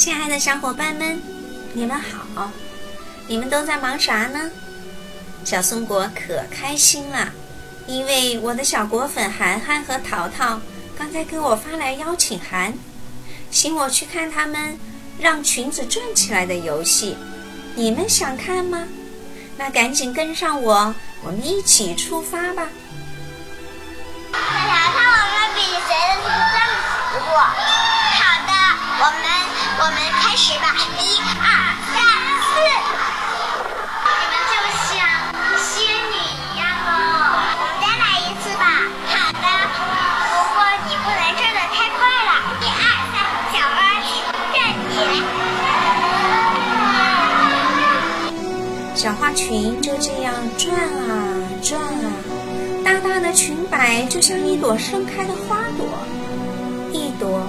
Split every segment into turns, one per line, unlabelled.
亲爱的小伙伴们，你们好！你们都在忙啥呢？小松果可开心了，因为我的小果粉涵涵和淘淘刚才给我发来邀请函，请我去看他们让裙子转起来的游戏。你们想看吗？那赶紧跟上我，我们一起出发吧！
淘淘，我们比谁的转直播。好的，我们。我们开始吧，一二三四，你们就像仙女一样哦。我们再来一次吧。好的，不过你不能转的太快了。一二三，小花裙
站起来。小花裙就这样转啊转啊，大大的裙摆就像一朵盛开的花朵，一朵，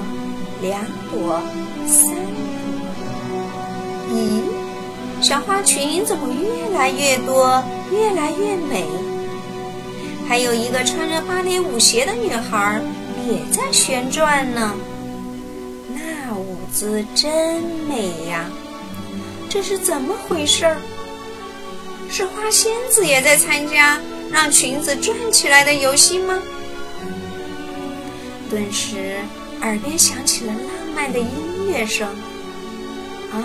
两朵。三朵咦，小花裙怎么越来越多，越来越美？还有一个穿着芭蕾舞鞋的女孩也在旋转呢。那舞姿真美呀！这是怎么回事儿？是花仙子也在参加让裙子转起来的游戏吗？顿时，耳边响起了浪漫的音。乐声啊，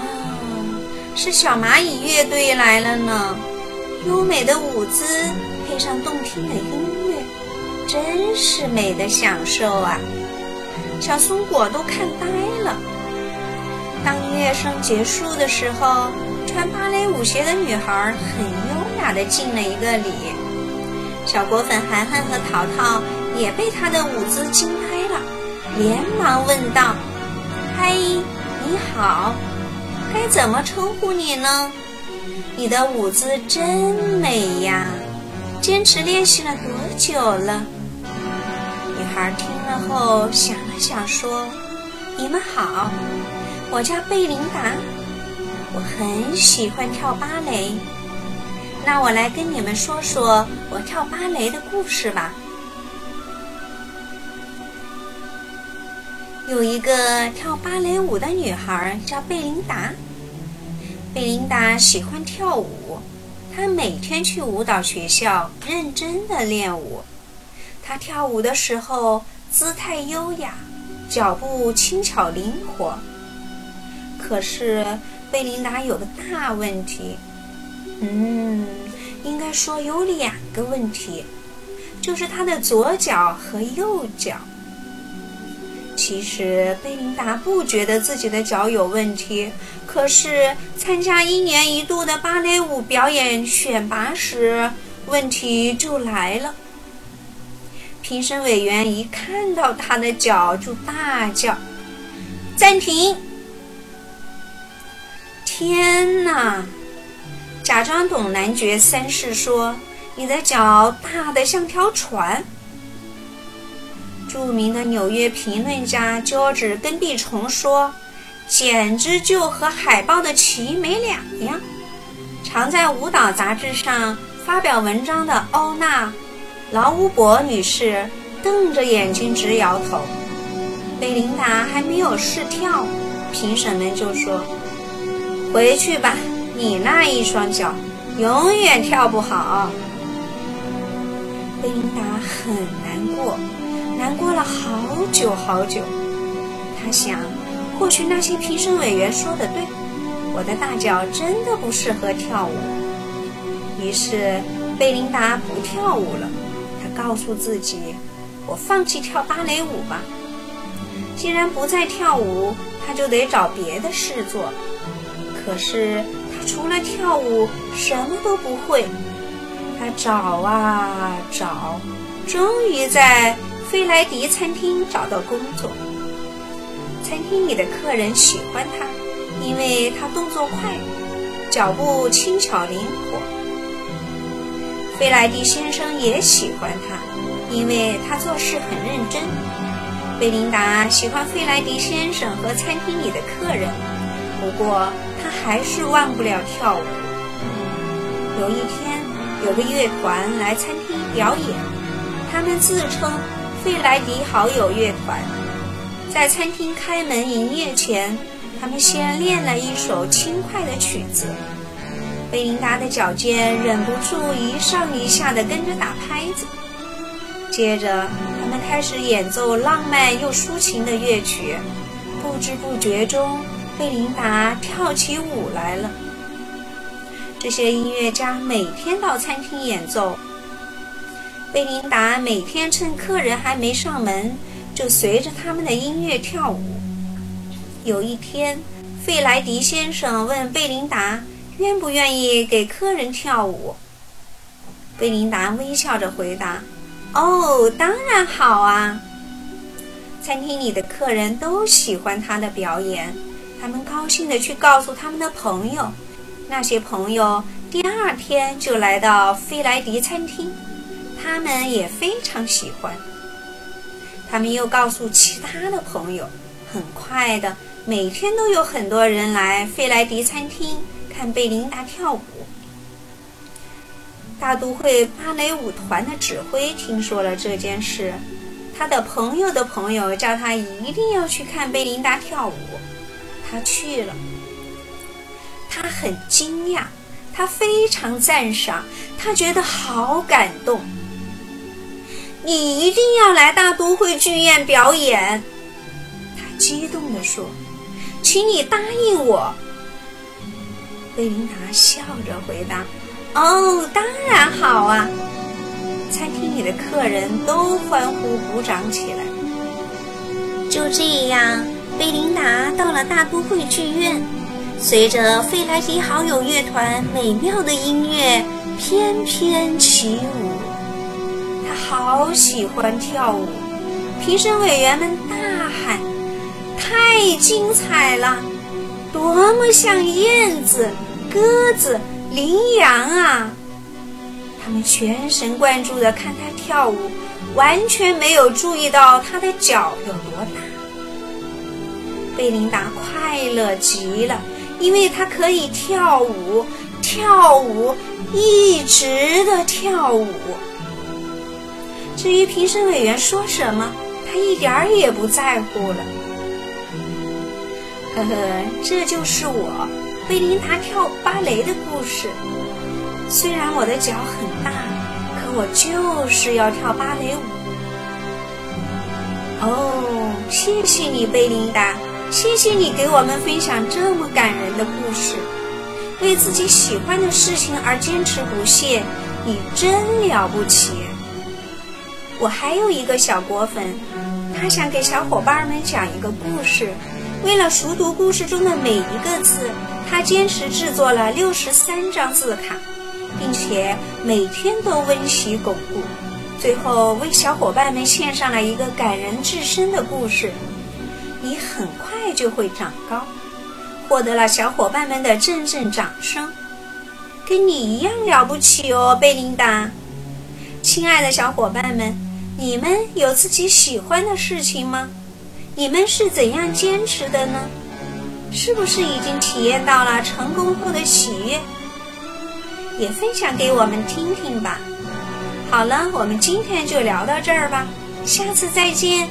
是小蚂蚁乐队来了呢！优美的舞姿配上动听的音乐，真是美的享受啊！小松果都看呆了。当音乐声结束的时候，穿芭蕾舞鞋的女孩很优雅地敬了一个礼。小果粉涵涵和淘淘也被她的舞姿惊呆了，连忙问道。嗨，你好，该怎么称呼你呢？你的舞姿真美呀，坚持练习了多久了？女孩听了后想了想说：“你们好，我叫贝琳达，我很喜欢跳芭蕾。那我来跟你们说说我跳芭蕾的故事吧。”有一个跳芭蕾舞的女孩叫贝琳达。贝琳达喜欢跳舞，她每天去舞蹈学校认真的练舞。她跳舞的时候姿态优雅，脚步轻巧灵活。可是贝琳达有个大问题，嗯，应该说有两个问题，就是她的左脚和右脚。其实贝琳达不觉得自己的脚有问题，可是参加一年一度的芭蕾舞表演选拔时，问题就来了。评审委员一看到她的脚就大叫：“暂停！”天哪！假装懂男爵三世说：“你的脚大得像条船。”著名的纽约评论家乔治·根碧虫说：“简直就和海报的旗没两样。”常在舞蹈杂志上发表文章的欧娜·劳乌伯女士瞪着眼睛直摇头。贝琳达还没有试跳，评审们就说：“回去吧，你那一双脚永远跳不好。”贝琳达很难过。难过了好久好久，他想，或许那些评审委员说的对，我的大脚真的不适合跳舞。于是，贝琳达不跳舞了。她告诉自己：“我放弃跳芭蕾舞吧。既然不再跳舞，她就得找别的事做。可是，她除了跳舞什么都不会。她找啊找，终于在……菲莱迪餐厅找到工作，餐厅里的客人喜欢他，因为他动作快，脚步轻巧灵活。菲莱迪先生也喜欢他，因为他做事很认真。贝琳达喜欢费莱迪先生和餐厅里的客人，不过他还是忘不了跳舞。有一天，有个乐团来餐厅表演，他们自称。费莱迪好友乐团在餐厅开门营业前，他们先练了一首轻快的曲子。贝琳达的脚尖忍不住一上一下地跟着打拍子。接着，他们开始演奏浪漫又抒情的乐曲。不知不觉中，贝琳达跳起舞来了。这些音乐家每天到餐厅演奏。贝琳达每天趁客人还没上门，就随着他们的音乐跳舞。有一天，费莱迪先生问贝琳达愿不愿意给客人跳舞。贝琳达微笑着回答：“哦，当然好啊！”餐厅里的客人都喜欢他的表演，他们高兴地去告诉他们的朋友。那些朋友第二天就来到费莱迪餐厅。他们也非常喜欢。他们又告诉其他的朋友，很快的，每天都有很多人来费莱迪餐厅看贝琳达跳舞。大都会芭蕾舞团的指挥听说了这件事，他的朋友的朋友叫他一定要去看贝琳达跳舞。他去了，他很惊讶，他非常赞赏，他觉得好感动。你一定要来大都会剧院表演，他激动地说：“请你答应我。”贝琳达笑着回答：“哦，当然好啊！”餐厅里的客人都欢呼鼓掌起来。就这样，贝琳达到了大都会剧院，随着费莱迪好友乐团美妙的音乐翩翩起舞。好喜欢跳舞！评审委员们大喊：“太精彩了！多么像燕子、鸽子、羚羊啊！”他们全神贯注地看他跳舞，完全没有注意到他的脚有多大。贝琳达快乐极了，因为她可以跳舞，跳舞，一直的跳舞。至于评审委员说什么，他一点儿也不在乎了。呵呵，这就是我贝琳达跳芭蕾的故事。虽然我的脚很大，可我就是要跳芭蕾舞。哦，谢谢你，贝琳达，谢谢你给我们分享这么感人的故事。为自己喜欢的事情而坚持不懈，你真了不起。我还有一个小果粉，他想给小伙伴们讲一个故事。为了熟读故事中的每一个字，他坚持制作了六十三张字卡，并且每天都温习巩固。最后为小伙伴们献上了一个感人至深的故事。你很快就会长高，获得了小伙伴们的阵阵掌声。跟你一样了不起哦，贝琳达。亲爱的小伙伴们。你们有自己喜欢的事情吗？你们是怎样坚持的呢？是不是已经体验到了成功后的喜悦？也分享给我们听听吧。好了，我们今天就聊到这儿吧，下次再见。